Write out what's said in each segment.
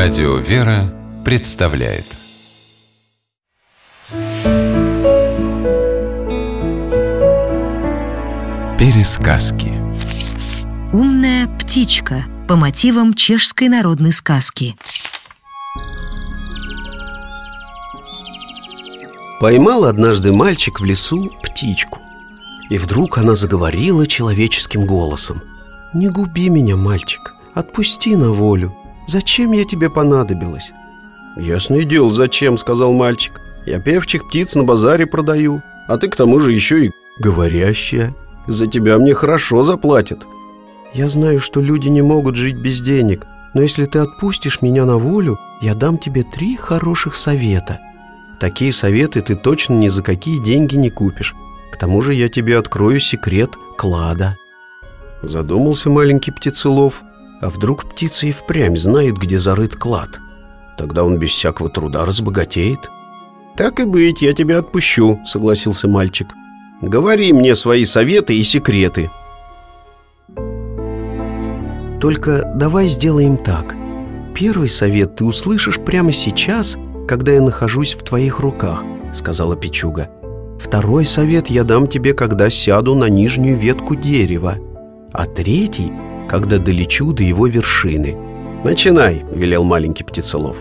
Радио «Вера» представляет. Пересказки. Умная птичка по мотивам чешской народной сказки. Поймал однажды мальчик в лесу птичку И вдруг она заговорила человеческим голосом. «Не губи меня, мальчик, отпусти на волю Зачем я тебе понадобилась?» «Ясное дело, зачем?» — сказал мальчик. «Я певчих птиц на базаре продаю, а ты к тому же еще и говорящая. За тебя мне хорошо заплатят». «Я знаю, что люди не могут жить без денег, но если ты отпустишь меня на волю, я дам тебе три хороших совета. Такие советы ты точно ни за какие деньги не купишь. К тому же я тебе открою секрет клада». Задумался маленький птицелов, а вдруг птица и впрямь знает, где зарыт клад? Тогда он без всякого труда разбогатеет. «Так и быть, я тебя отпущу», — согласился мальчик. «Говори мне свои советы и секреты». «Только давай сделаем так. Первый совет ты услышишь прямо сейчас, когда я нахожусь в твоих руках», — сказала Пичуга. «Второй совет я дам тебе, когда сяду на нижнюю ветку дерева. А третий — когда долечу до его вершины. «Начинай», — велел маленький птицелов.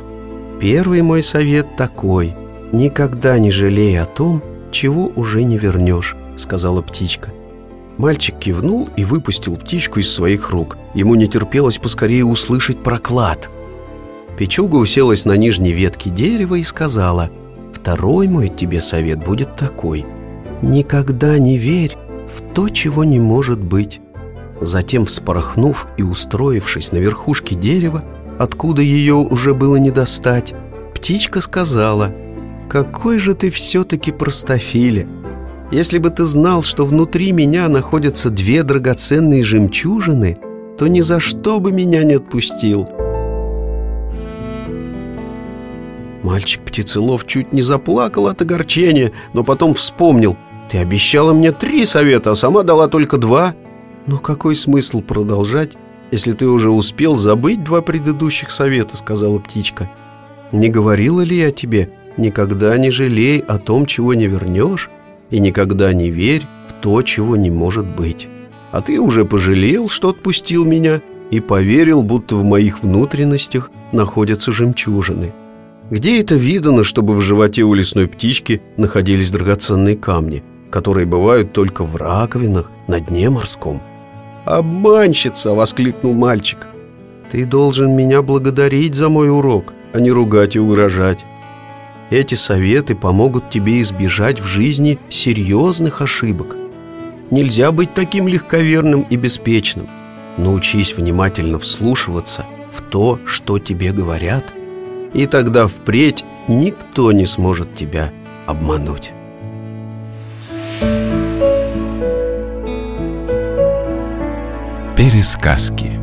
«Первый мой совет такой. Никогда не жалей о том, чего уже не вернешь», — сказала птичка. Мальчик кивнул и выпустил птичку из своих рук. Ему не терпелось поскорее услышать проклад. Печуга уселась на нижней ветке дерева и сказала, «Второй мой тебе совет будет такой. Никогда не верь в то, чего не может быть. Затем, вспорохнув и устроившись на верхушке дерева, откуда ее уже было не достать, птичка сказала, «Какой же ты все-таки простофиля! Если бы ты знал, что внутри меня находятся две драгоценные жемчужины, то ни за что бы меня не отпустил». Мальчик птицелов чуть не заплакал от огорчения, но потом вспомнил, «Ты обещала мне три совета, а сама дала только два». «Но какой смысл продолжать, если ты уже успел забыть два предыдущих совета?» — сказала птичка. «Не говорила ли я тебе, никогда не жалей о том, чего не вернешь, и никогда не верь в то, чего не может быть. А ты уже пожалел, что отпустил меня, и поверил, будто в моих внутренностях находятся жемчужины. Где это видано, чтобы в животе у лесной птички находились драгоценные камни, которые бывают только в раковинах на дне морском?» «Обманщица!» — воскликнул мальчик. «Ты должен меня благодарить за мой урок, а не ругать и угрожать. Эти советы помогут тебе избежать в жизни серьезных ошибок. Нельзя быть таким легковерным и беспечным. Научись внимательно вслушиваться в то, что тебе говорят, и тогда впредь никто не сможет тебя обмануть». Пересказки